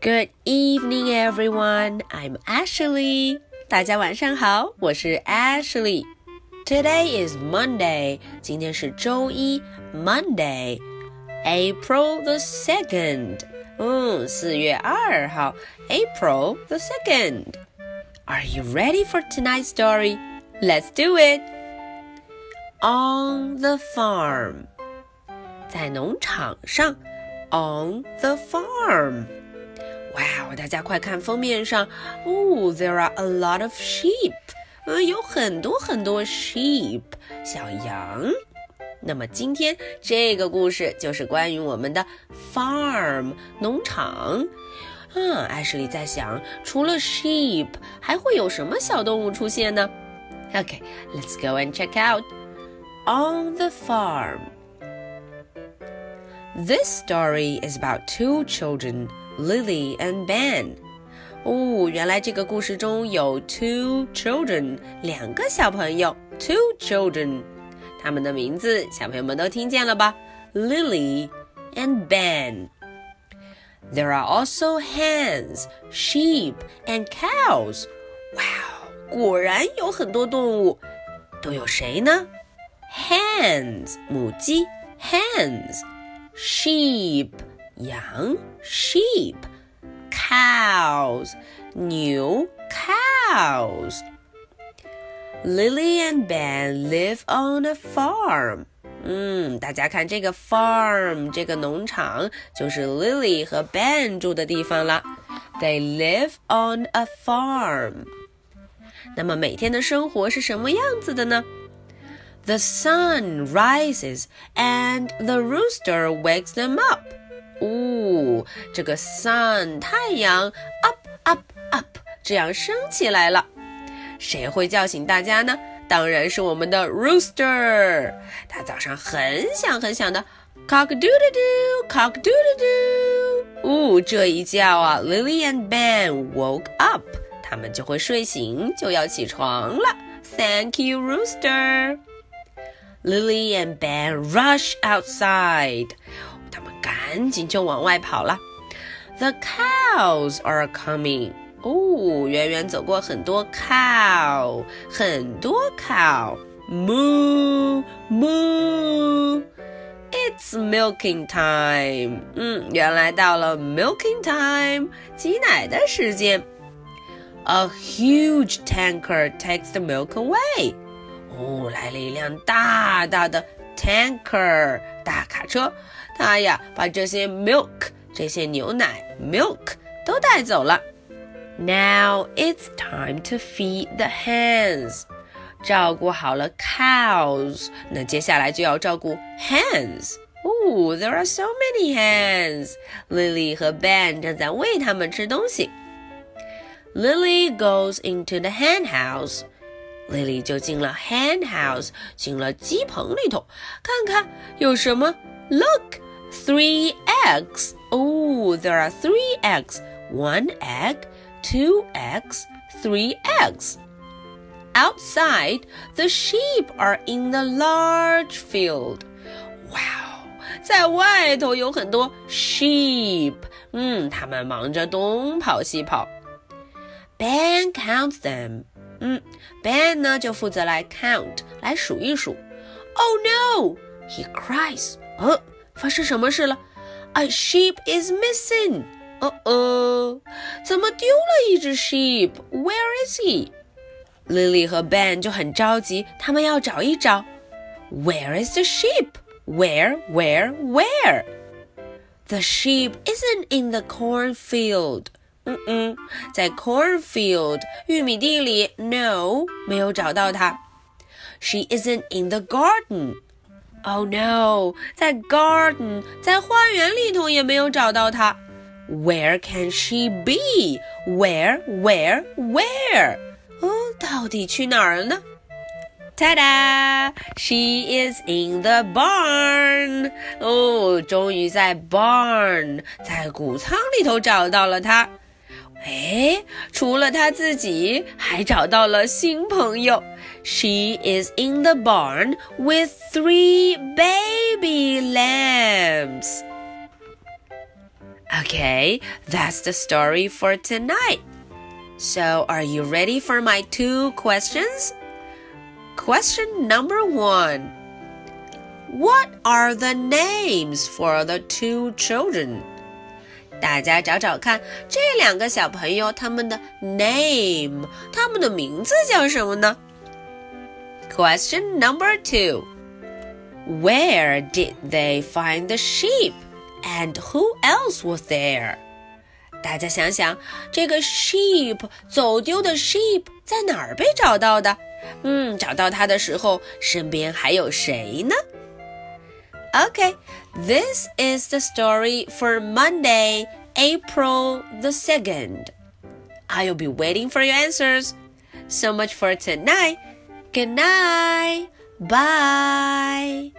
Good evening, everyone. I'm Ashley. 大家晚上好，我是 Ashley。Today is Monday. 今天是周一，Monday, April the second. 嗯，四月二号，April the second. Are you ready for tonight's story? Let's do it. On the farm. 在农场上，on the farm。 哇，大家快看封面上，哦，there are a lot of sheep，嗯，有很多很多 sheep 小羊。那么今天这个故事就是关于我们的 farm 农场。嗯，艾什莉在想，除了 sheep，还会有什么小动物出现呢？Okay，let's go and check out on the farm. This story is about two children, Lily and Ben. 哦，原来这个故事中有 two children，两个小朋友，two children，他们的名字小朋友们都听见了吧？Lily and Ben. There are also hens, sheep, and cows. 哇，果然有很多动物，都有谁呢？Hens，母鸡，hens。 sheep 羊 sheep cows 牛 cows Lily and Ben live on a farm. 嗯，大家看这个 farm 这个农场就是 Lily 和 Ben 住的地方了。They live on a farm. 那么每天的生活是什么样子的呢？the sun rises and the rooster wakes them up. 哦，这个 sun 太阳 up up up 这样升起来了，谁会叫醒大家呢？当然是我们的 rooster，他早上很响很响的 cock a doodle doo cock a doodle doo。哦，这一叫啊，Lily and Ben woke up，他们就会睡醒，就要起床了。Thank you, rooster. Lily and Ben rush outside. 他们赶紧就往外跑了。The cows are coming. 哦，远远走过很多 cow，很多 cow。Moo moo. It's milking time. 嗯，原来到了 milking time，挤奶的时间。A huge tanker takes the milk away. 哦，来了一辆大大的 tanker 大卡车， 它呀把这些 milk 这些牛奶 milk 都带走了。Now it's time to feed the hens。照顾好了 cows，那接下来就要照顾 hens。哦，there are so many hens。Lily 和 Ben 正在喂它们吃东西。Lily goes into the hen house。Lily 就进了 hen house，进了鸡棚里头，看看有什么。Look, three eggs. Oh, there are three eggs. One egg, two eggs, three eggs. Outside, the sheep are in the large field. Wow，在外头有很多 sheep。嗯，他们忙着东跑西跑。Ben counts them. 嗯，Ben 呢就负责来 count 来数一数。Oh no! He cries. 哦， 发生什么事了？A sheep is missing. 哦哦，怎么丢了一只 sheep？Where is he? Lily 和 Ben 就很着急，他们要找一找。Where is the sheep? Where, where, where? The sheep isn't in the cornfield. 嗯嗯，在 cornfield 玉米地里，no 没有找到它。She isn't in the garden. Oh no，在 garden 在花园里头也没有找到她。Where can she be? Where, where, where? 哦，到底去哪儿了呢？Ta-da! She is in the barn. 哦，终于在 barn 在谷仓里头找到了她。哎，除了他自己，还找到了新朋友。She is in the barn with three baby lambs. Okay, that's the story for tonight. So, are you ready for my two questions? Question number one What are the names for the two children? 大家找找看，这两个小朋友他们的 name，他们的名字叫什么呢？Question number two Where did they find the sheep? And who else was there? 大家想想，这个 sheep 走丢的 sheep 在哪儿被找到的？嗯，找到它的时候，身边还有谁呢？Okay, this is the story for Monday, April the 2nd. I'll be waiting for your answers. So much for tonight. Good night. Bye.